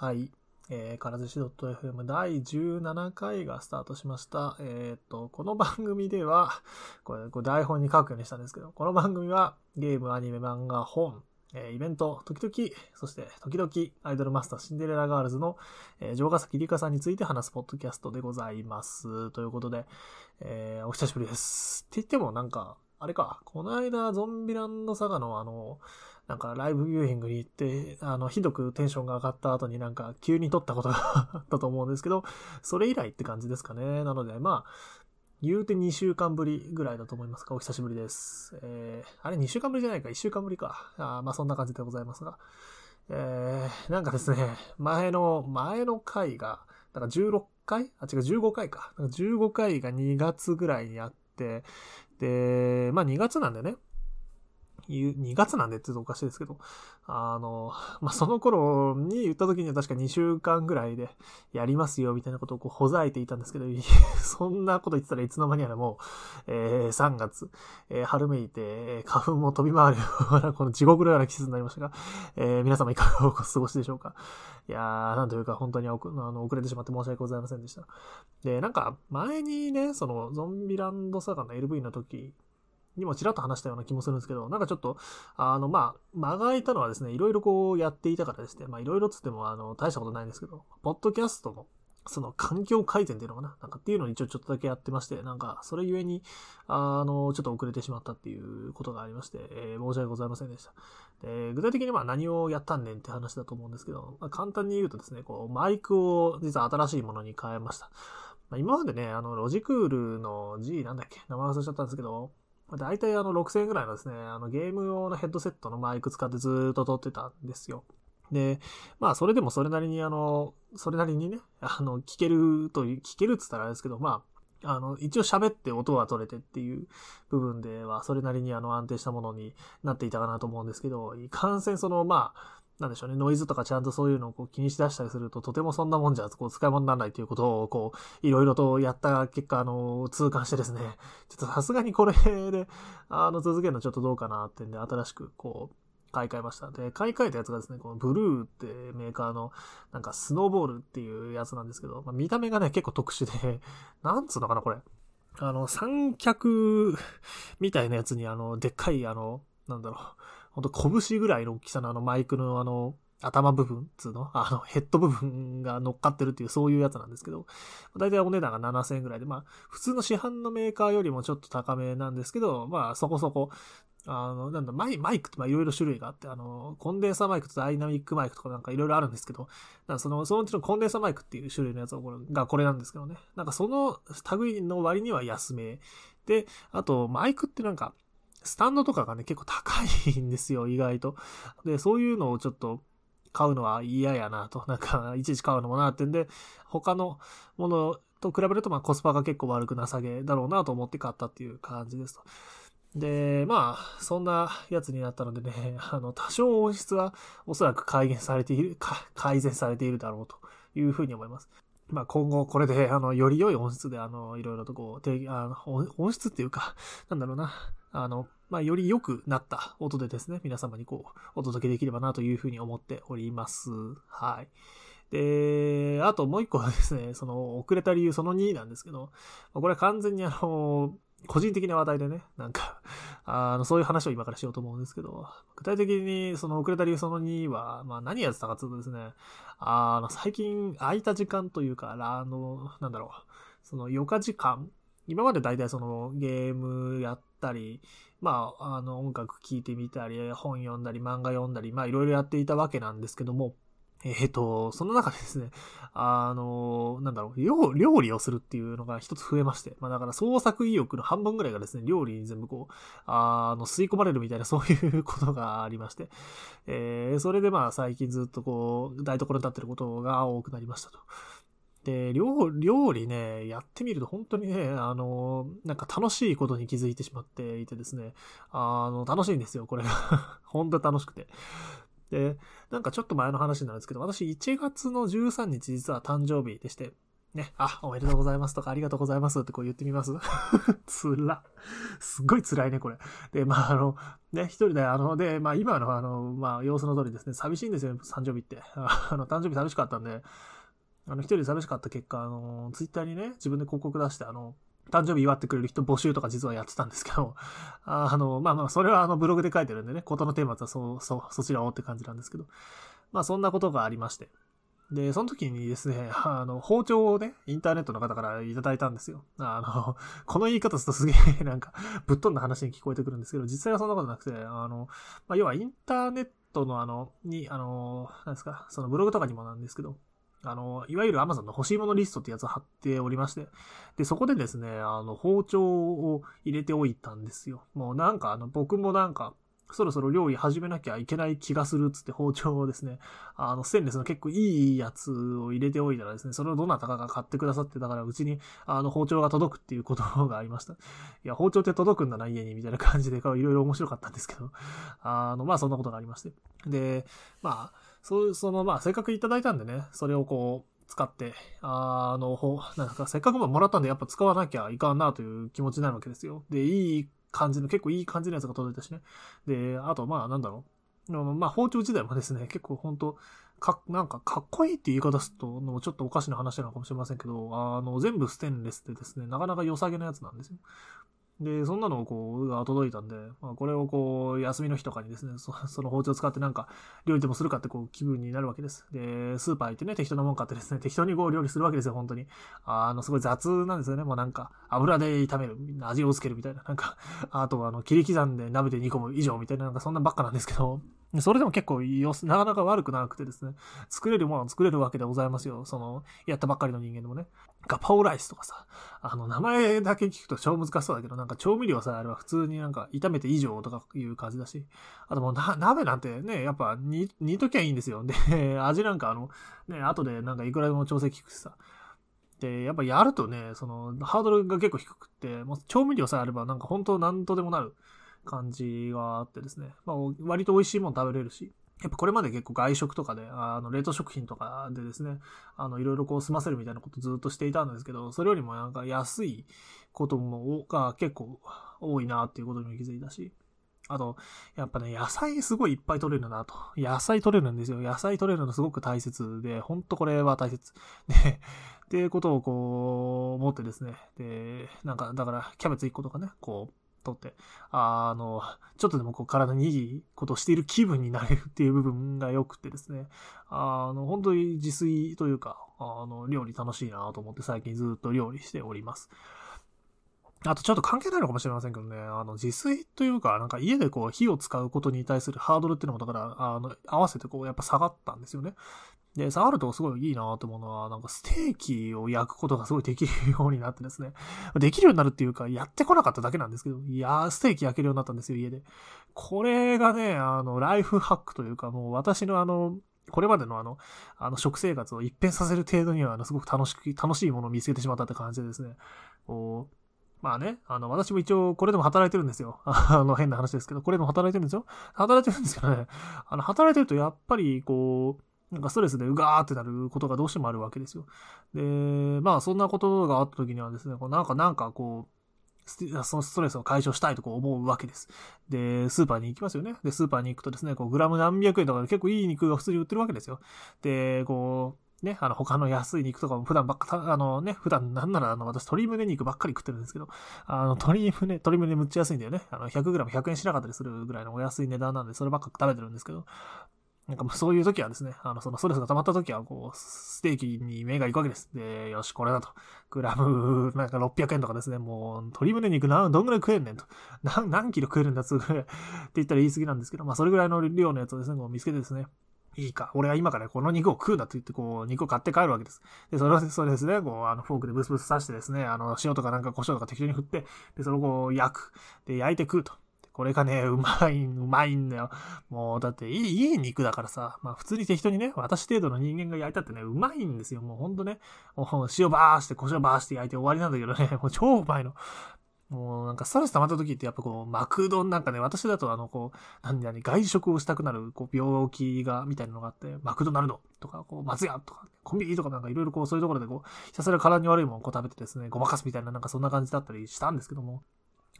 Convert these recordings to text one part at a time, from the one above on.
はい。えー、からずし .fm 第17回がスタートしました。えっ、ー、と、この番組では、これ、これ台本に書くようにしたんですけど、この番組はゲーム、アニメ、漫画、本、えー、イベント、時々、そして時々、アイドルマスターシンデレラガールズの、えー、城ヶ崎里香さんについて話すポッドキャストでございます。ということで、えー、お久しぶりです。って言ってもなんか、あれか、この間、ゾンビランドサガのあの、なんかライブビューイングに行って、あの、ひどくテンションが上がった後になんか急に撮ったことがあったと思うんですけど、それ以来って感じですかね。なので、まあ、言うて2週間ぶりぐらいだと思いますか。お久しぶりです。えー、あれ2週間ぶりじゃないか ?1 週間ぶりか。あまあそんな感じでございますが。えー、なんかですね、前の、前の回が、だから16回？あ、違う、15回か。なんか。15回が2月ぐらいにあって、で、まあ2月なんでね、2月なんでって言うとおかしいですけど、あの、まあ、その頃に言った時には確か2週間ぐらいでやりますよみたいなことをこうほざいていたんですけど、そんなこと言ってたらいつの間にやらもう、えー、3月、えー、春めいて、花粉も飛び回るようなこの地獄のような季節になりましたが、えー、皆様いかがお過ごしでしょうか。いやー、なんというか本当にあの遅れてしまって申し訳ございませんでした。で、なんか前にね、そのゾンビランドサガの LV の時にもちらっと話したような気もするんですけど、なんかちょっと、あの、まあ、間が空いたのはですね、いろいろこうやっていたからですね、まあ、いろいろつっても、あの、大したことないんですけど、ポッドキャストの、その環境改善っていうのかななんかっていうのに一応ちょっとだけやってまして、なんか、それゆえに、あの、ちょっと遅れてしまったっていうことがありまして、えー、申し訳ございませんでした。で、具体的にまあ何をやったんねんって話だと思うんですけど、まあ、簡単に言うとですね、こう、マイクを実は新しいものに変えました。まあ、今までね、あの、ロジクールの G なんだっけ名前忘れちゃったんですけど、大体あの6000円ぐらいのですね、あのゲーム用のヘッドセットのマイク使ってずっと撮ってたんですよ。で、まあそれでもそれなりにあの、それなりにね、あの、聞けるという、聞けるって言ったらあれですけど、まあ、あの、一応喋って音は取れてっていう部分では、それなりにあの安定したものになっていたかなと思うんですけど、いかんせんその、まあ、なんでしょうね、ノイズとかちゃんとそういうのをこう気にしだしたりすると、とてもそんなもんじゃ、こう、使い物にならないということを、こう、いろいろとやった結果、あの、痛感してですね、ちょっとさすがにこれで、あの、続けるのちょっとどうかなってんで、新しく、こう、買い替えました。で、買い替えたやつがですね、このブルーってメーカーの、なんかスノーボールっていうやつなんですけど、まあ、見た目がね、結構特殊で、なんつうのかな、これ。あの、三脚みたいなやつに、あの、でっかい、あの、なんだろう、ほんと拳ぐらいの大きさのあのマイクのあの、頭部分つうの？あの、ヘッド部分が乗っかってるっていうそういうやつなんですけど、だいたいお値段が7000円ぐらいで、まあ、普通の市販のメーカーよりもちょっと高めなんですけど、まあ、そこそこ、あの、なんだ、マイマイクってまあいろいろ種類があって、あの、コンデンサーマイクとダイナミックマイクとかなんかいろいろあるんですけど、なんかその、そのうちのコンデンサーマイクっていう種類のやつがこれなんですけどね。なんかその類の割には安め。で、あと、マイクってなんか、スタンドとかがね、結構高いんですよ、意外と。で、そういうのをちょっと買うのは嫌やなと。なんか、いちいち買うのもなってんで、他のものと比べると、まあコスパが結構悪くなさげだろうなと思って買ったっていう感じですと。で、まあ、そんなやつになったのでね、あの、多少音質はおそらく改善されている、改善されているだろうというふうに思います。まあ今後これで、あの、より良い音質で、あの、いろいろとこう、あの音質っていうか、なんだろうな、あの、まあ、より良くなった音でですね、皆様にこう、お届けできればなというふうに思っております。はい。で、あともう一個はですね、その、遅れた理由その2なんですけど、これは完全にあの、個人的な話題でね、なんか、あの、そういう話を今からしようと思うんですけど、具体的にその遅れた理由その2は、まあ何やってたかというとですね、あの、最近空いた時間というか、あの、なんだろう、その余暇時間今まで大体そのゲームやったり、まあ、あの音楽聴いてみたり、本読んだり、漫画読んだり、まあいろいろやっていたわけなんですけども、えっ、ー、と、その中でですね、あの、なんだろう料、料理をするっていうのが一つ増えまして、まあだから創作意欲の半分ぐらいがですね、料理に全部こう、あの、吸い込まれるみたいなそういうことがありまして、えー、それでまあ最近ずっとこう、台所に立ってることが多くなりましたと。で、料料理ね、やってみると本当にね、あの、なんか楽しいことに気づいてしまっていてですね、あの、楽しいんですよ、これが。本当楽しくて。で、なんかちょっと前の話になるんですけど、私1月の13日実は誕生日でして、ね、あ、おめでとうございますとかありがとうございますってこう言ってみます つら。すっごい辛いね、これ。で、まあ、あの、ね、一人で、あの、で、まあ今のあの、まあ様子の通りですね、寂しいんですよ、誕生日って。あの、誕生日寂しかったんで、あの、一人寂しかった結果、あの、ツイッターにね、自分で広告出して、あの、誕生日祝ってくれる人募集とか実はやってたんですけど、あの、まあまあ、それはあのブログで書いてるんでね、ことのテーマはそう、そう、そちらをって感じなんですけど、まあそんなことがありまして。で、その時にですね、あの、包丁をね、インターネットの方からいただいたんですよ。あの、この言い方するとすげえなんか、ぶっ飛んだ話に聞こえてくるんですけど、実際はそんなことなくて、あの、まあ、要はインターネットのあの、に、あの、なんですか、そのブログとかにもなんですけど、あの、いわゆる Amazon の欲しいものリストってやつを貼っておりまして、で、そこでですね、あの、包丁を入れておいたんですよ。もうなんか、あの、僕もなんか、そろそろ料理始めなきゃいけない気がするっつって包丁をですね、あの、ステンレスの結構いいやつを入れておいたらですね、それをどなたかが買ってくださって、だからうちに、あの、包丁が届くっていうことがありました。いや、包丁って届くんだな、家に、みたいな感じで、いろいろ面白かったんですけど、あの、まあ、そんなことがありまして。で、まあ、そういう、その、まあ、せっかくいただいたんでね、それをこう、使って、あの、ほなんか、せっかくももらったんで、やっぱ使わなきゃいかんなという気持ちになるわけですよ。で、いい感じの、結構いい感じのやつが届いたしね。で、あと、まあ、なんだろう。まあ、包丁自体もですね、結構本当か、なんか、かっこいいって言い方すると、のちょっとおかしな話なのかもしれませんけど、あの、全部ステンレスでですね、なかなか良さげなやつなんですよ。で、そんなのをこう、が届いたんで、まあ、これをこう、休みの日とかにですね、そ の包丁を使ってなんか、料理でもするかってこう、気分になるわけです。で、スーパー行ってね、適当なもん買ってですね、適当にこう、料理するわけですよ、本当に。あの、すごい雑なんですよね。もうなんか、油で炒める、味をつけるみたいな、なんか、あとはあの、切り刻んで鍋で煮込む以上みたいな、なんかそんなばっかなんですけど、それでも結構よ、なかなか悪くなくてですね、作れるものを作れるわけでございますよ。その、やったばっかりの人間でもね。ガパオライスとかさ、あの、名前だけ聞くと超難しそうだけど、なんか調味料さえあれば普通になんか炒めて以上とかいう感じだし、あともうな、鍋なんてね、やっぱ煮、煮ときゃいいんですよ。で、味なんかあの、ね、後でなんかいくらでも調整効くしさ。で、やっぱやるとね、その、ハードルが結構低くって、もう調味料さえあればなんか本当なんとでもなる。感じがあってですね。まあ、割と美味しいもの食べれるし、やっぱこれまで結構外食とかで、あの、冷凍食品とかでですね、あの、いろいろこう済ませるみたいなことずっとしていたんですけど、それよりもなんか安いことも、が結構多いなっていうことにも気づいたし、あと、やっぱね、野菜すごいいっぱい取れるなと。野菜取れるんですよ。野菜取れるのすごく大切で、ほんとこれは大切。で、っていうことをこう、思ってですね。で、なんか、だから、キャベツ1個とかね、こう、とって、あの、ちょっとでもこう体にいいことをしている気分になれるっていう部分が良くてですね、あの、本当に自炊というか、あの、料理楽しいなと思って最近ずっと料理しております。あとちょっと関係ないのかもしれませんけどね、あの、自炊というか、なんか家でこう火を使うことに対するハードルっていうのも、だから、あの、合わせてこう、やっぱ下がったんですよね。で、下がるとすごいいいなと思うのは、なんかステーキを焼くことがすごいできるようになってですね。できるようになるっていうか、やってこなかっただけなんですけど、いやー、ステーキ焼けるようになったんですよ、家で。これがね、あの、ライフハックというか、もう私のあの、これまでのあの、あの、食生活を一変させる程度には、あの、すごく楽しく、楽しいものを見つけてしまったって感じでですね。こう、まあね、あの、私も一応これでも働いてるんですよ。あの、変な話ですけど、これでも働いてるんですよ。働いてるんですけどね、あの、働いてるとやっぱり、こう、なんかストレスでうがーってなることがどうしてもあるわけですよ。で、まあそんなことがあった時にはですね、こうなんかなんかこう、そのストレスを解消したいとこう思うわけです。で、スーパーに行きますよね。で、スーパーに行くとですね、こう、グラム何百円とかで結構いい肉が普通に売ってるわけですよ。で、こう、ね、あの、他の安い肉とかも普段ばっか、あのね、普段なんならあの、私鶏胸肉ばっかり食ってるんですけど、あの、鶏胸、鶏胸むっちゃ安いんだよね。あの、100g100 円しなかったりするぐらいのお安い値段なんで、そればっか食べてるんですけど、なんかそういう時はですね、あの、そのストレスが溜まった時は、こう、ステーキに目が行くわけです。で、よし、これだと。グラム、なんか600円とかですね、もう、鶏胸肉な、どんぐらい食えんねんと。何、何キロ食えるんだっつうぐらい って言ったら言い過ぎなんですけど、まあ、それぐらいの量のやつをですね、こう見つけてですね、いいか。俺は今からこの肉を食うんだと言って、こう、肉を買って帰るわけです。で、それを、それですね、こう、あの、フォークでブスブス刺してですね、あの、塩とかなんか胡椒とか適当に振って、で、それをこう、焼く。で、焼いて食うと。これがね、うまい、うまいんだよ。もう、だっていい、いい肉だからさ、まあ普通に適当にね、私程度の人間が焼いたってね、うまいんですよ。もうほんとね、もう塩バーして、胡椒バーして焼いて終わりなんだけどね、もう超うまいの。もうなんかストレス溜まった時ってやっぱこう、マクドンなんかね、私だとあのこう、何々、外食をしたくなるこう病気が、みたいなのがあって、マクドナルドとか、こう、松屋とか、コンビニとかなんかいろいろこう、そういうところでこう、ひたすら体に悪いものをこう食べてですね、ごまかすみたいななんかそんな感じだったりしたんですけども、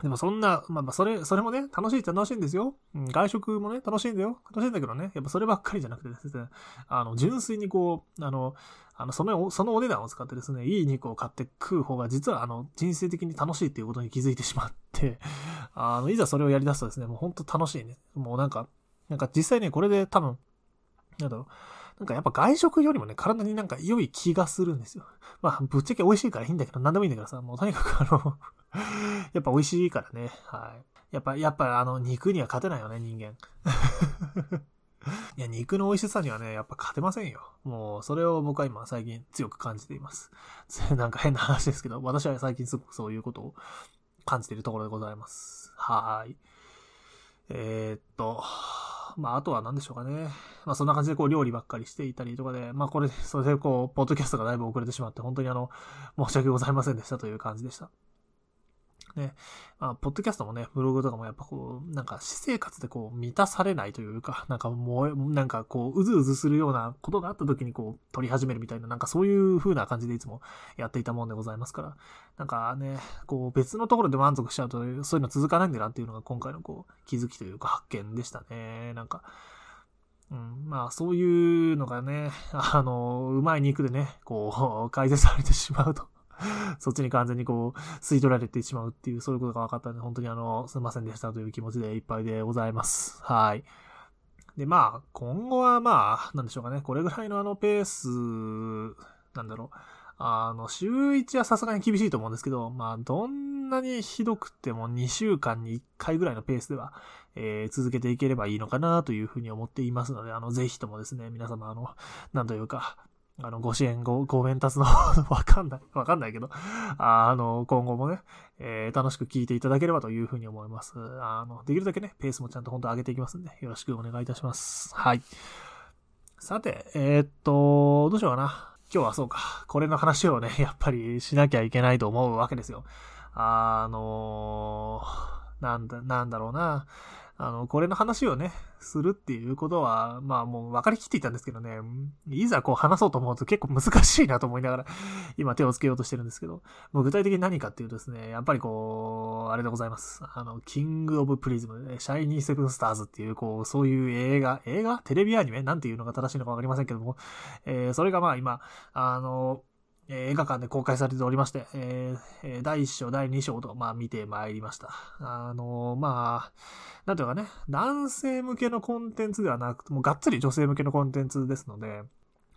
でもそんな、まあまあ、それ、それもね、楽しいって楽しいんですよ。うん、外食もね、楽しいんだよ。楽しいんだけどね、やっぱそればっかりじゃなくてですね、あの、純粋にこう、あの、あの、その、そのお値段を使ってですね、いい肉を買って食う方が、実はあの、人生的に楽しいっていうことに気づいてしまって、あの、いざそれをやり出すとですね、もうほんと楽しいね。もうなんか、なんか実際ね、これで多分、なんだろう、なんかやっぱ外食よりもね、体になんか良い気がするんですよ。まあ、ぶっちゃけ美味しいからいいんだけど、なんでもいいんだけどさ、もうとにかくあの やっぱ美味しいからね、はい。やっぱ、やっぱあの、肉には勝てないよね、人間。いや、肉の美味しさにはね、やっぱ勝てませんよ。もう、それを僕は今最近強く感じています。なんか変な話ですけど、私は最近すごくそういうことを感じているところでございます。はい。えー、っと、まあ、あとは何でしょうかね。まあ、そんな感じでこう料理ばっかりしていたりとかで、まあ、これ、それでこう、ポッドキャストがだいぶ遅れてしまって、本当にあの、申し訳ございませんでしたという感じでした。ね、まあ、ポッドキャストもね、ブログとかもやっぱこう、なんか私生活でこう、満たされないというか、なんかもう、なんかこう、うずうずするようなことがあった時にこう、撮り始めるみたいな、なんかそういう風な感じでいつもやっていたもんでございますから、なんかね、こう、別のところで満足しちゃうと、そういうの続かないんだなっていうのが今回のこう、気づきというか発見でしたね。なんか、うん、まあ、そういうのがね、あの、うまい肉でね、こう、改善されてしまうと。そっちに完全にこう、吸い取られてしまうっていう、そういうことが分かったんで、本当にあの、すいませんでしたという気持ちでいっぱいでございます。はい。で、まあ、今後はまあ、なんでしょうかね、これぐらいのあのペース、なんだろう、あの、週1はさすがに厳しいと思うんですけど、まあ、どんなにひどくても2週間に1回ぐらいのペースでは、えー、続けていければいいのかなというふうに思っていますので、あの、ぜひともですね、皆様、あの、なんというか、あの、ご支援、ご、ご鞭達の わかんない、わかんないけど、あの、今後もね、えー、楽しく聞いていただければというふうに思います。あの、できるだけね、ペースもちゃんと本当上げていきますんで、よろしくお願いいたします。はい。さて、えー、っと、どうしようかな。今日はそうか、これの話をね、やっぱりしなきゃいけないと思うわけですよ。あのなんだ、なんだろうな。あの、これの話をね、するっていうことは、まあもう分かりきっていたんですけどね、いざこう話そうと思うと結構難しいなと思いながら、今手をつけようとしてるんですけど、もう具体的に何かっていうとですね、やっぱりこう、あれでございます。あの、キングオブプリズム、シャイニーセブンスターズっていう、こう、そういう映画、映画？テレビアニメ？なんていうのが正しいのか分かりませんけども、えー、それがまあ今、あの、え映画館で公開されておりまして、えー、第1章、第2章と、まあ、見てまいりました。あのー、まあ、なんていうかね、男性向けのコンテンツではなくて、もうがっつり女性向けのコンテンツですので、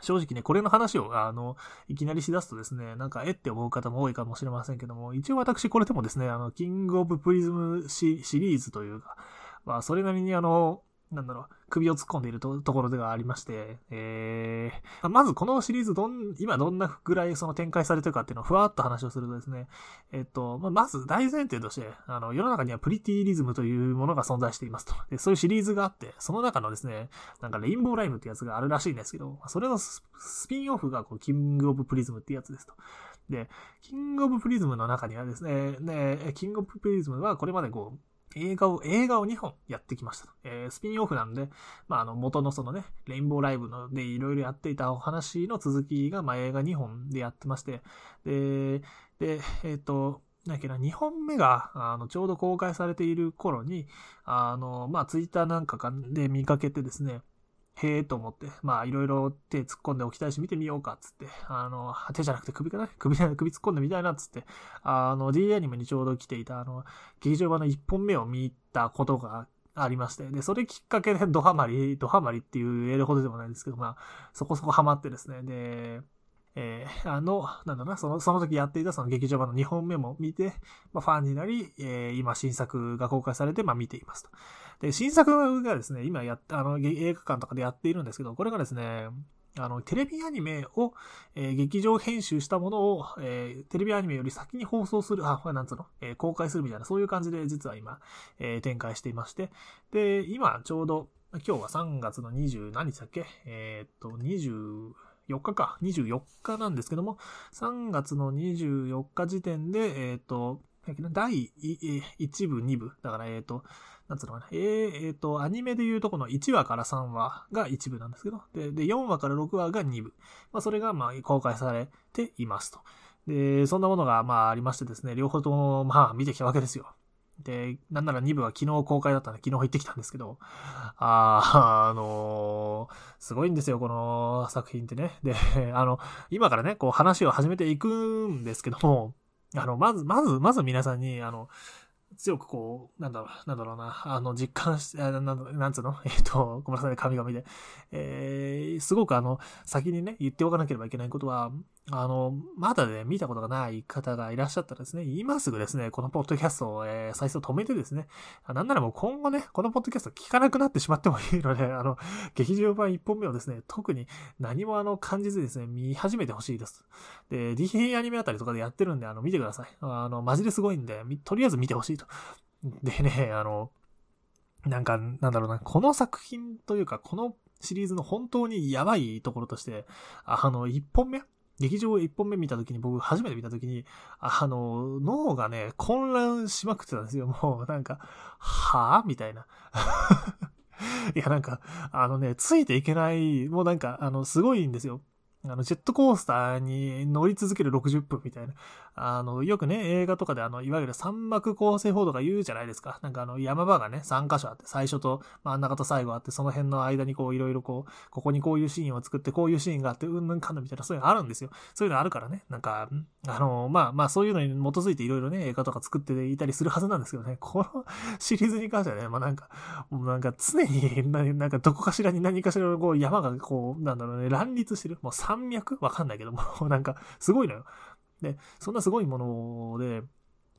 正直ね、これの話を、あの、いきなりしだすとですね、なんか、えって思う方も多いかもしれませんけども、一応私これでもですね、あの、キングオブプリズムシリーズというか、まあ、それなりにあの、なんだろう、首を突っ込んでいるところではありまして、えー、まずこのシリーズどん、今どんなぐらいその展開されてるかっていうのをふわっと話をするとですね、えっと、まず大前提として、あの、世の中にはプリティリズムというものが存在していますと。で、そういうシリーズがあって、その中のですね、なんかレインボーライムってやつがあるらしいんですけど、それのスピンオフがこう、キングオブプリズムってやつですと。で、キングオブプリズムの中にはですね、ね、キングオブプリズムはこれまでこう、映画を、映画を2本やってきました。えー、スピンオフなんで、まあ、あの、元のそのね、レインボーライブのでいろいろやっていたお話の続きが、まあ、映画2本でやってまして、で、で、えっ、ー、と、なんけな、2本目が、あの、ちょうど公開されている頃に、あの、まあ、ツイッターなんかで見かけてですね、へえと思って、まあいろいろ手突っ込んでおきたいし見てみようかっつって、あの、手じゃなくて首かな？首首突っ込んでみたいなっつって、あの、D アニメにちょうど来ていた、あの、劇場版の1本目を見たことがありまして、で、それきっかけでドハマり、ドハマりっていう言えるほどでもないんですけど、まあ、そこそこハマってですね、で、えー、あの、なんだな、その、その時やっていたその劇場版の2本目も見て、まあ、ファンになり、えー、今新作が公開されて、まあ、見ていますと。で、新作がですね、今や、あの、映画館とかでやっているんですけど、これがですね、あの、テレビアニメを、えー、劇場編集したものを、えー、テレビアニメより先に放送する、あ、なんつうの、えー、公開するみたいな、そういう感じで実は今、え展開していまして、で、今ちょうど、今日は3月の20何日だっけ？えっと、20、4日か、24日なんですけども、3月の24日時点で、えっ、ー、と、第1部、2部。だから、えっ、ー、と、なんつうのかな。えー、えー、と、アニメでいうとこの1話から3話が1部なんですけど、で、で4話から6話が2部。まあ、それが、まあ、公開されていますと。で、そんなものが、まあ、ありましてですね、両方とも、まあ、見てきたわけですよ。で、なんなら2部は昨日公開だったんで、昨日行ってきたんですけど、あ あのー、すごいんですよ、この作品ってね。で、あの、今からね、こう話を始めていくんですけども、あの、まず、まず、まず皆さんに、あの、強くこう、なんだろう、なんだろうな、あの、実感し、ななんつうの？えっ、ー、と、ごめんなさい、神々で。えー、すごくあの、先にね、言っておかなければいけないことは、あの、まだね、見たことがない方がいらっしゃったらですね、今すぐですね、このポッドキャストを、えー、再生止めてですね、なんならもう今後ね、このポッドキャスト聞かなくなってしまってもいいので、あの、劇場版1本目をですね、特に何もあの、感じずですね、見始めてほしいです。で、D アニメあたりとかでやってるんで、あの、見てください。あの、マジですごいんで、とりあえず見てほしいと。でね、あの、なんか、なんだろうな、この作品というか、このシリーズの本当にやばいところとして、あの、1本目劇場1本目見た時に、僕初めて見た時に、あの、脳がね、混乱しまくってたんですよ。もうなんか、はぁみたいな。いや、なんか、あのね、ついていけない、もうなんか、あの、すごいんですよ。あの、ジェットコースターに乗り続ける60分みたいな。あの、よくね、映画とかであの、いわゆる三幕構成法とか言うじゃないですか。なんかあの、山場がね、3箇所あって、最初と真ん中と最後あって、その辺の間にこう、いろいろこう、ここにこういうシーンを作って、こういうシーンがあって、うんぬんかんぬみたいな、そういうのあるんですよ。そういうのあるからね。なんか、あの、まあまあ、そういうのに基づいていろいろね、映画とか作っていたりするはずなんですけどね、この シリーズに関してはね、まあなんか、もうなんか常に、なんかどこかしらに何かしらのこう、山がこう、なんだろうね、乱立してる。もう山脈？わかんないけども、なんか、すごいのよ。で、そんなすごいもので、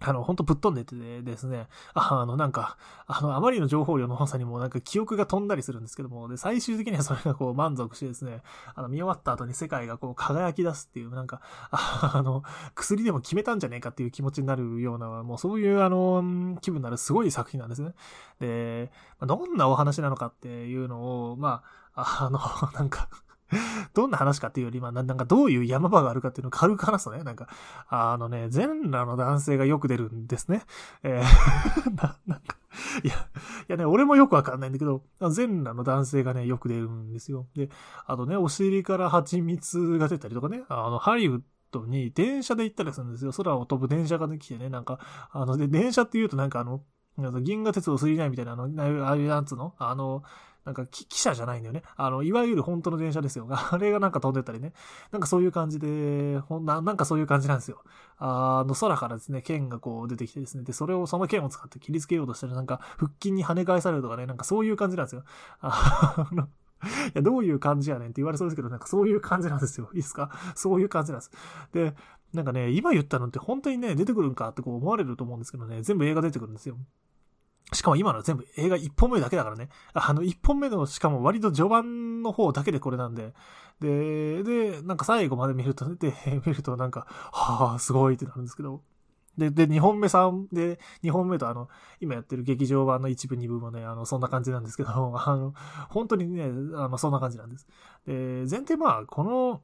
あの、ほんとぶっ飛んでてですね、ああの、なんか、あの、あまりの情報量の多さにもなんか記憶が飛んだりするんですけども、で、最終的にはそれがこう満足してですね、あの、見終わった後に世界がこう輝き出すっていう、なんか、あの、薬でも決めたんじゃねえかっていう気持ちになるような、もうそういうあの、気分になるすごい作品なんですね。で、どんなお話なのかっていうのを、まあ、あの、なんか どんな話かっていうより、まあ、なんかどういう山場があるかっていうのを軽く話すとね、なんか、あのね、全裸の男性がよく出るんですね。えー な、なんか、いや、いやね、俺もよくわかんないんだけど、全裸の男性がね、よく出るんですよ。で、あとね、お尻から蜂蜜が出たりとかね、あの、ハリウッドに電車で行ったりするんですよ。空を飛ぶ電車が来てね、なんか、あの、で、電車って言うとなんかあの、銀河鉄道3いみたいな、あの、ああいうやつの、あの、なんか、記者じゃないんだよね。あの、いわゆる本当の電車ですよ。あれがなんか飛んでったりね。なんかそういう感じで、ほんな、なんかそういう感じなんですよ。あの、空からですね、剣がこう出てきてですね。で、それを、その剣を使って切りつけようとしたら、なんか、腹筋に跳ね返されるとかね、なんかそういう感じなんですよ。あの、いや、どういう感じやねんって言われそうですけど、なんかそういう感じなんですよ。いいですか？そういう感じなんです。で、なんかね、今言ったのって本当にね、出てくるんかってこう思われると思うんですけどね、全部映画出てくるんですよ。しかも今の全部映画1本目だけだからね。あの1本目のしかも割と序盤の方だけでこれなんで。で、で、なんか最後まで見ると、で、見るとなんか、はあ、すごいってなるんですけど。で、で、2本目3、で、2本目とあの、今やってる劇場版の一部2部もね、あの、そんな感じなんですけど、あの、本当にね、あの、そんな感じなんです。で、前提まあ、この、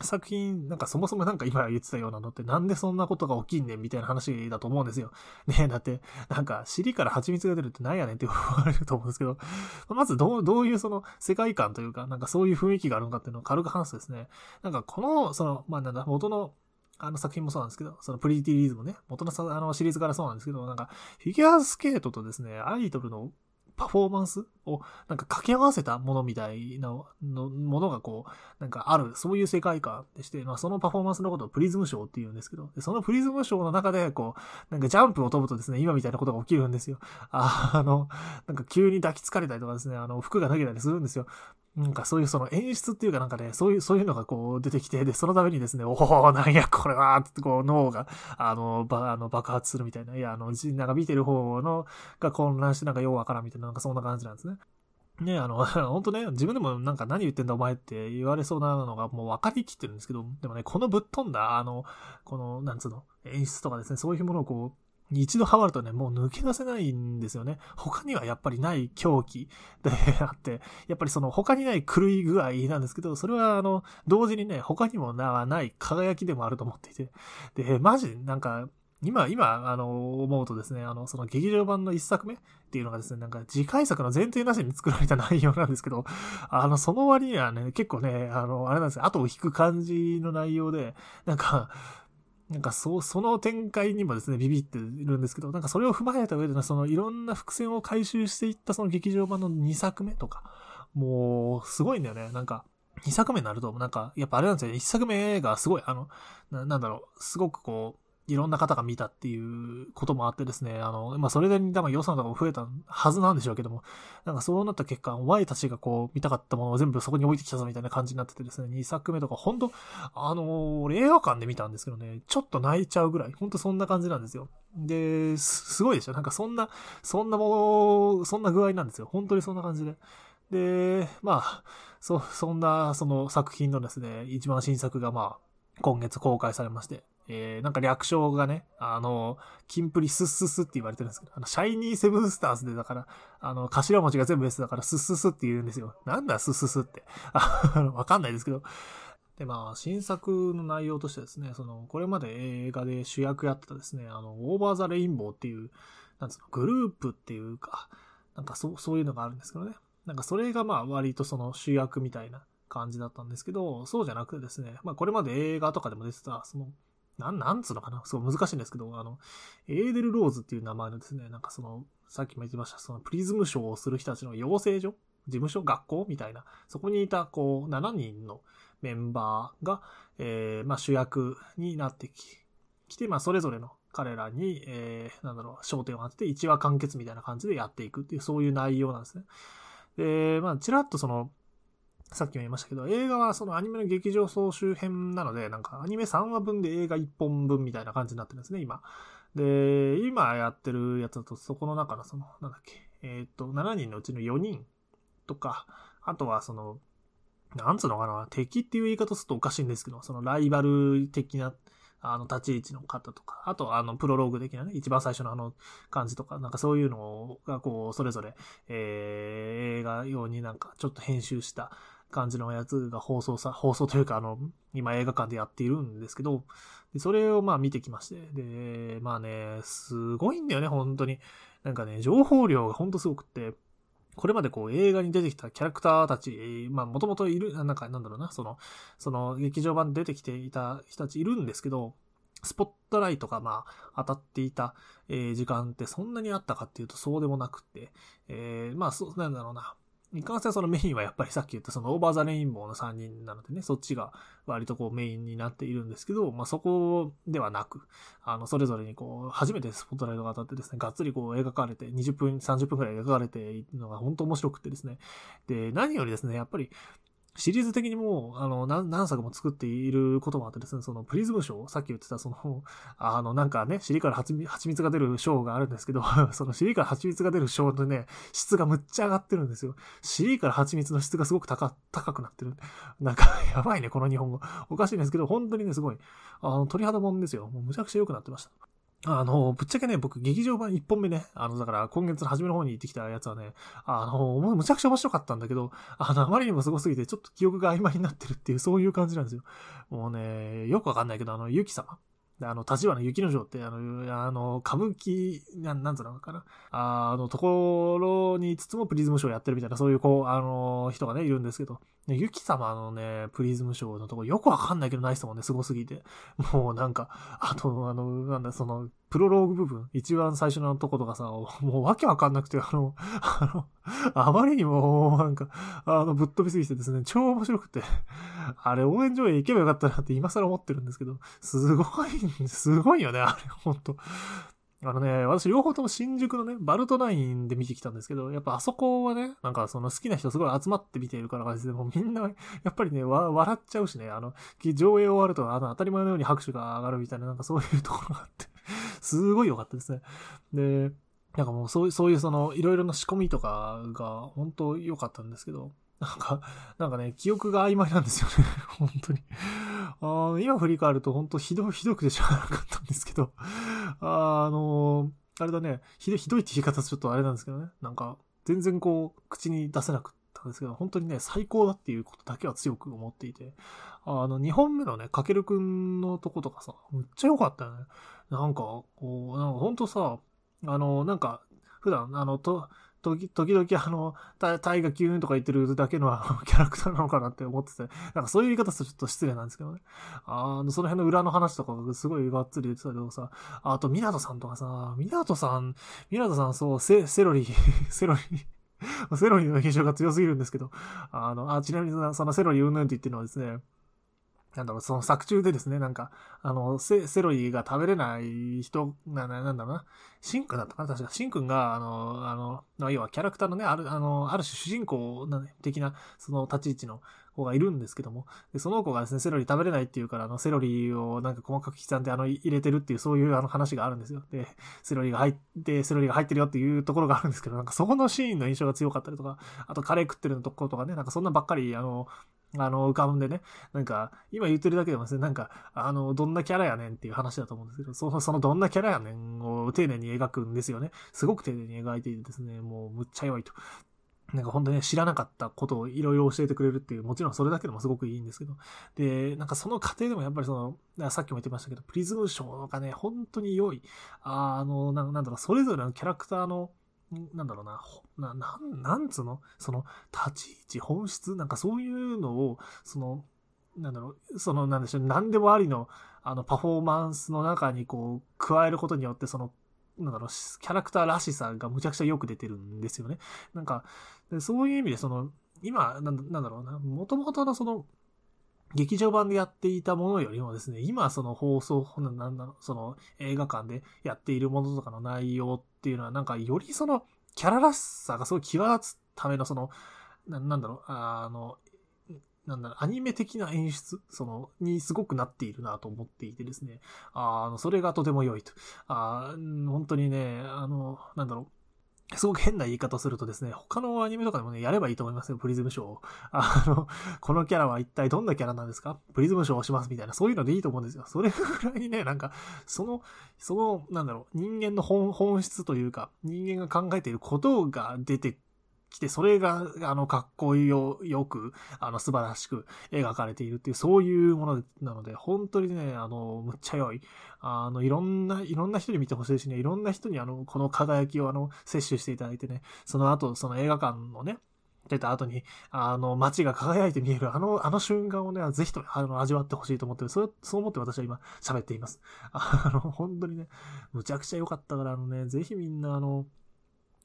作品、なんかそもそもなんか今言ってたようなのってなんでそんなことが起きんねんみたいな話だと思うんですよ。ねだって、なんか尻から蜂蜜が出るってなんやねんって言われると思うんですけど、まずどう、どういうその世界観というか、なんかそういう雰囲気があるのかっていうのを軽く話すとですね、なんかこの、その、まあなんだ、元のあの作品もそうなんですけど、そのプリティリーズもね、元のあのシリーズからそうなんですけど、なんか、フィギュアスケートとですね、アイドルのパフォーマンスをなんか掛け合わせたものみたいなのものがこう、なんかある、そういう世界観でして、まあそのパフォーマンスのことをプリズムショーって言うんですけど、そのプリズムショーの中でこう、なんかジャンプを飛ぶとですね、今みたいなことが起きるんですよ。あの、なんか急に抱きつかれたりとかですね、あの、服が脱げたりするんですよ。なんかそういうその演出っていうかなんかね、そういう、そういうのがこう出てきて、で、そのためにですね、おおなんやこれはってこう脳が、あの、ば、あの、爆発するみたいな、いや、あの、なんか見てる方の、が混乱してなんかようわからんみたいな、なんかそんな感じなんですね。ね、あの、ほんとね、自分でもなんか何言ってんだお前って言われそうなのがもう分かりきってるんですけど、でもね、このぶっ飛んだ、あの、この、なんつうの、演出とかですね、そういうものをこう、一度ハマるとね、もう抜け出せないんですよね。他にはやっぱりない狂気であって、やっぱりその他にない狂い具合なんですけど、それはあの、同時にね、他にもない輝きでもあると思っていて。で、マジなんか、今、今、あの、思うとですね、あの、その劇場版の一作目っていうのがですね、なんか次回作の前提なしに作られた内容なんですけど、あの、その割にはね、結構ね、あの、あれなんですよ、後を引く感じの内容で、なんか、なんかそう、その展開にもですね、ビビってるんですけど、なんかそれを踏まえた上での、そのいろんな伏線を回収していったその劇場版の2作目とか、もう、すごいんだよね。なんか、2作目になると、なんか、やっぱあれなんですよね。1作目がすごい、あの、なんだろう、すごくこう、いろんな方が見たっていうこともあってですね、あの、まあ、それで多分予算とかも増えたはずなんでしょうけども、なんかそうなった結果、お前たちがこう、見たかったものを全部そこに置いてきたぞみたいな感じになっててですね、2作目とか、ほんと、あの俺映画館で見たんですけどね、ちょっと泣いちゃうぐらい、ほんとそんな感じなんですよ。で、すごいでしょ？なんかそんな、そんなもの、そんな具合なんですよ。本当にそんな感じで。で、まあ、そ、そんな、その作品のですね、一番新作がまあ、今月公開されまして、えー、なんか略称がね、あの、キンプリスッススって言われてるんですけど、あの、シャイニーセブンスターズでだから、あの、頭文字が全部 S だからスッススって言うんですよ。なんだスッスッスって。わかんないですけど。で、まあ、新作の内容としてですね、その、これまで映画で主役やってたですね、あの、オーバーザレインボーっていう、なんつうの、グループっていうか、なんかそう、そういうのがあるんですけどね。なんかそれがまあ割とその主役みたいな感じだったんですけど、そうじゃなくてですね、まあこれまで映画とかでも出てた、そのなん、なんつうのかな？すごい難しいんですけど、あの、エーデル・ローズっていう名前のですね、なんかその、さっきも言ってました、そのプリズムショーをする人たちの養成所？事務所？学校？みたいな、そこにいた、こう、7人のメンバーが、えー、まあ主役になってき、て、まあそれぞれの彼らに、えー、なんだろう、焦点を当てて一話完結みたいな感じでやっていくっていう、そういう内容なんですね。で、まあ、ちらっとその、さっきも言いましたけど、映画はそのアニメの劇場総集編なので、なんかアニメ3話分で映画1本分みたいな感じになってるんですね、今。で、今やってるやつだと、そこの中のその、なんだっけ、えっ、ー、と、7人のうちの4人とか、あとはその、なんつうのかな、敵っていう言い方するとおかしいんですけど、そのライバル的な、あの、立ち位置の方とか、あと、あの、プロローグ的なね、一番最初のあの感じとか、なんかそういうのが、こう、それぞれ、えー、映画用になんかちょっと編集した感じのやつが放送さ、放送というか、あの、今映画館でやっているんですけど、でそれをまあ見てきまして、で、まあね、すごいんだよね、本当に。なんかね、情報量が本当すごくって、これまでこう映画に出てきたキャラクターたち、まあもともといる、なんかなんだろうな、その、その劇場版出てきていた人たちいるんですけど、スポットライトがまあ当たっていた、え、時間ってそんなにあったかっていうとそうでもなくって、えー、まあそう、なんだろうな。いかんせんそのメインはやっぱりさっき言ったそのオーバーザレインボーの3人なのでね、そっちが割とこうメインになっているんですけど、まあそこではなく、あの、それぞれにこう、初めてスポットライトが当たってですね、がっつりこう描かれて、20分、30分くらい描かれているのが本当面白くてですね。で、何よりですね、やっぱり、シリーズ的にもう、あの、何作も作っていることもあってですね、そのプリズムショー、さっき言ってたその、あの、なんかね、尻から蜂蜜が出るショーがあるんですけど、その尻から蜂蜜が出るショーのね、質がむっちゃ上がってるんですよ。尻から蜂蜜の質がすごく高、高くなってる。なんか、やばいね、この日本語。おかしいんですけど、本当にね、すごい、あの、鳥肌もんですよ。もうむちゃくちゃ良くなってました。あの、ぶっちゃけね、僕、劇場版1本目ね、あの、だから、今月の初めの方に行ってきたやつはね、あの、むちゃくちゃ面白かったんだけど、あの、あまりにも凄すぎて、ちょっと記憶が曖昧になってるっていう、そういう感じなんですよ。もうね、よくわかんないけど、あの、ゆき様。あの、立花雪之丞って、あの、あの、歌舞伎、なん、なんつうのかな。あの、ところにいつつもプリズムショーやってるみたいな、そういう、こう、あの、人がね、いるんですけど、ね、ゆき様のね、プリズムショーのとこ、よくわかんないけど、ない人もんね、すごすぎて。もうなんか、あと、あの、なんだ、その、プロローグ部分、一番最初のとことかさ、もうわけわかんなくて、あの、あの、あまりにも、なんか、あの、ぶっ飛びすぎてですね、超面白くて、あれ応援上映行けばよかったなって今更思ってるんですけど、すごい、すごいよね、あれ、ほんと。あのね、私両方とも新宿のね、バルトナインで見てきたんですけど、やっぱあそこはね、なんかその好きな人すごい集まって見ているからかで、もうみんな、やっぱりね、笑っちゃうしね、あの、上映終わると、あの、当たり前のように拍手が上がるみたいな、なんかそういうところがあって。すごい良かったですね。で、なんかもうそういう、そういうその、いろいろな仕込みとかが、本当良かったんですけど、なんか、なんかね、記憶が曖昧なんですよね。本当に。あ今振り返ると本当ひど、ひどくてしょうがなかったんですけど、ああのー、あれだね、ひどひどいって言い方ちょっとあれなんですけどね。なんか、全然こう、口に出せなくったんですけど、本当にね、最高だっていうことだけは強く思っていて、あの、2本目のね、かけるくんのとことかさ、むっちゃ良かったよね。なんか、こう、なんかほんとさ、あの、なんか、普段、あの、と、時々あの、タイがキューンとか言ってるだけの キャラクターなのかなって思ってて、なんかそういう言い方するとちょっと失礼なんですけどね。あの、その辺の裏の話とかがすごいがっつり言ってたけどさ、あと、ミナトさんとかさ、ミナトさん、ミナトさんそう、セセロリ、セロリ、セロリの印象が強すぎるんですけど、あの、あ、ちなみにそのセロリうんぬんって言ってるのはですね、なんだろう、その作中でですね、なんか、あの、セセロリが食べれない人、な、ななんだろうな、シンくんだったかな確か、シンくんが、あの、あの、要はキャラクターのね、ある、あの、ある種主人公な、ね、的な、その立ち位置の子がいるんですけども、でその子がですね、セロリ食べれないっていうから、あの、セロリをなんか細かく刻んで、あの、入れてるっていう、そういうあの話があるんですよ。で、セロリが入って、セロリが入ってるよっていうところがあるんですけど、なんかそこのシーンの印象が強かったりとか、あとカレー食ってるのとことかね、なんかそんなばっかり、あの、あの、浮かぶんでね、なんか、今言ってるだけでもですね、なんか、あの、どんなキャラやねんっていう話だと思うんですけど、その、そのどんなキャラやねんを丁寧に描くんですよね。すごく丁寧に描いていてですね、もうむっちゃ良いと。なんか本当にね、知らなかったことをいろいろ教えてくれるっていう、もちろんそれだけでもすごくいいんですけど。で、なんかその過程でもやっぱりその、さっきも言ってましたけど、プリズムショーがね、本当に良い。あの、なんだろう、それぞれのキャラクターの、なんだろうな、な、なん、なんつうの？その、立ち位置、本質？なんかそういうのを、その、なんだろう、その、なんでしょう、何でもありの、あの、パフォーマンスの中にこう、加えることによって、その、なんだろう、キャラクターらしさがむちゃくちゃよく出てるんですよね。なんか、そういう意味で、その、今、なんだろうな、もともとのその、劇場版でやっていたものよりもですね、今その放送、なんだろ、その映画館でやっているものとかの内容っていうのは、なんかよりそのキャラらしさがすごい際立つためのその、なんだろう、あの、なんだろう、アニメ的な演出、その、にすごくなっているなと思っていてですね、あの、それがとても良いと。あ本当にね、あの、なんだろう、すごく変な言い方するとですね、他のアニメとかでもね、やればいいと思いますよ、プリズムショーを。あの、このキャラは一体どんなキャラなんですか？プリズムショーをしますみたいな、そういうのでいいと思うんですよ。それぐらいにね、なんか、その、その、なんだろう、人間の本本質というか、人間が考えていることが出て来て、それが、あの、かっこよ、よく、あの、素晴らしく描かれているっていう、そういうものなので、本当にね、あの、むっちゃ良い。あの、いろんな、いろんな人に見てほしいしね、いろんな人にあの、この輝きをあの、摂取していただいてね、その後、その映画館のね、出た後に、あの、街が輝いて見える、あの、あの瞬間をね、ぜひと、あの、味わってほしいと思ってそう、そう思って私は今、喋っています。あの、本当にね、むちゃくちゃ良かったから、あのね、ぜひみんな、あの、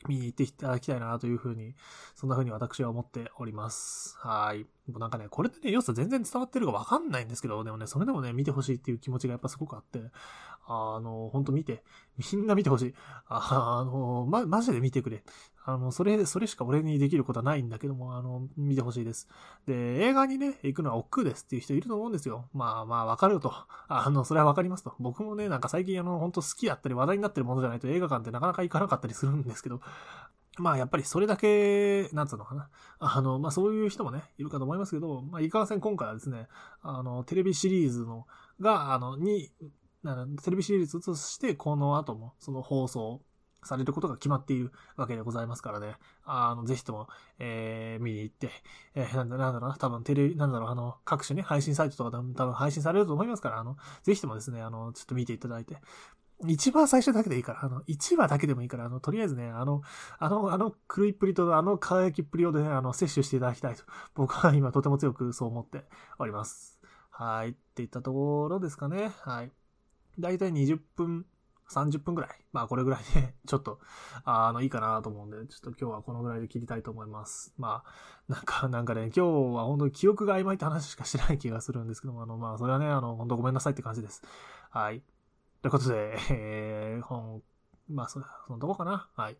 見に行っていただきたいなというふうに、そんなふうに私は思っております。はい。もうなんかね、これでね、良さ全然伝わってるかわかんないんですけど、でもね、それでもね、見てほしいっていう気持ちがやっぱすごくあって、あの、ほんと見て、みんな見てほしい。あの、ま、マジで見てくれ。あの、それ、それしか俺にできることはないんだけども、あの、見てほしいです。で、映画にね、行くのは億劫ですっていう人いると思うんですよ。まあまあ、わかると。あの、それはわかりますと。僕もね、なんか最近あの、ほんと好きだったり話題になってるものじゃないと映画館ってなかなか行かなかったりするんですけど、まあやっぱりそれだけ、なんつうのかな。あの、まあそういう人もね、いるかと思いますけど、まあいかんせん今回はですね、あの、テレビシリーズの、が、あの、に、テレビシリーズとしてこの後もその放送されることが決まっているわけでございますからね。あの、ぜひとも、えー、見に行って、えー、なんだ、なんだろうな、多分テレビ、なんだろう、あの、各種ね、配信サイトとか多分配信されると思いますから、あの、ぜひともですね、あの、ちょっと見ていただいて、一番最初だけでいいから、あの、一話だけでもいいから、あの、とりあえずね、あの、あの、あの狂いっぷりと、あの輝きっぷりをね、あの、摂取していただきたいと、僕は今とても強くそう思っております。はい。っていったところですかね。はい。だいたい20分、30分ぐらい。まあこれぐらいで、ちょっと、あの、いいかなと思うんで、ちょっと今日はこのぐらいで切りたいと思います。まあ、なんか、なんかね、今日は本当に記憶が曖昧って話しかしてない気がするんですけども、あの、まあ、それはね、あの、本当ごめんなさいって感じです。はい。ということで、えー、本、まあ、そ、そのとこかな。はい。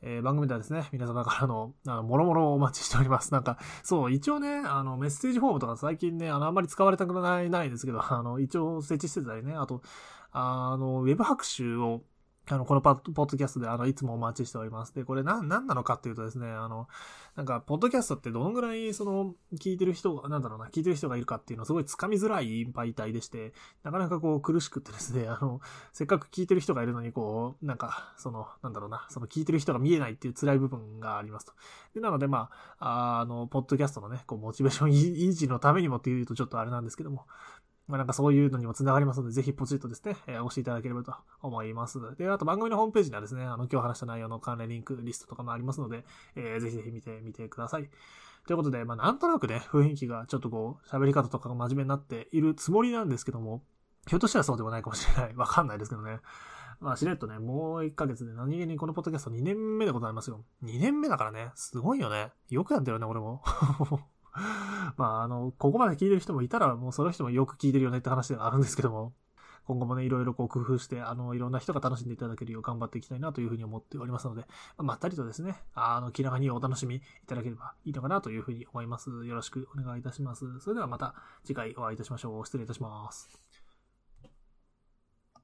えー、番組ではですね、皆様からの、あの、もろもろお待ちしております。なんか、そう、一応ね、あの、メッセージフォームとか最近ね、あの、あんまり使われたくない、ないですけど、あの、一応設置してたりね、あと、あの、ウェブ拍手を、あの、このパポッドキャストで、あの、いつもお待ちしております。で、これな、何なのかっていうとですね、あの、なんか、ポッドキャストってどのぐらい、その、聞いてる人が、なんだろうな、聞いてる人がいるかっていうのはすごい掴みづらい媒体でして、なかなかこう、苦しくってですね、あの、せっかく聞いてる人がいるのに、こう、なんか、その、なんだろうな、その聞いてる人が見えないっていう辛い部分がありますと。で、なので、まあ、あの、ポッドキャストのね、こう、モチベーション維持のためにもっていうとちょっとあれなんですけども、まあ、なんかそういうのにも繋がりますので、ぜひポチッとですね、えー、押していただければと思います。で、あと番組のホームページにはですね、あの、今日話した内容の関連リンクリストとかもありますので、えー、ぜひぜひ見てみてください。ということで、まあ、なんとなくね、雰囲気がちょっとこう、喋り方とかが真面目になっているつもりなんですけども、ひょっとしたらそうでもないかもしれない。わかんないですけどね。まあ、しれっとね、もう1ヶ月で何気にこのポッドキャスト2年目でございますよ。2年目だからね、すごいよね。よくやってるね、俺も。まあ、あの、ここまで聞いてる人もいたら、もうその人もよく聞いてるよねって話ではあるんですけども、今後もね、いろいろこう工夫して、あの、いろんな人が楽しんでいただけるよう頑張っていきたいなというふうに思っておりますので、ま、ったりとですね、あの、気長にお楽しみいただければいいのかなというふうに思います。よろしくお願いいたします。それではまた次回お会いいたしましょう。失礼いたします。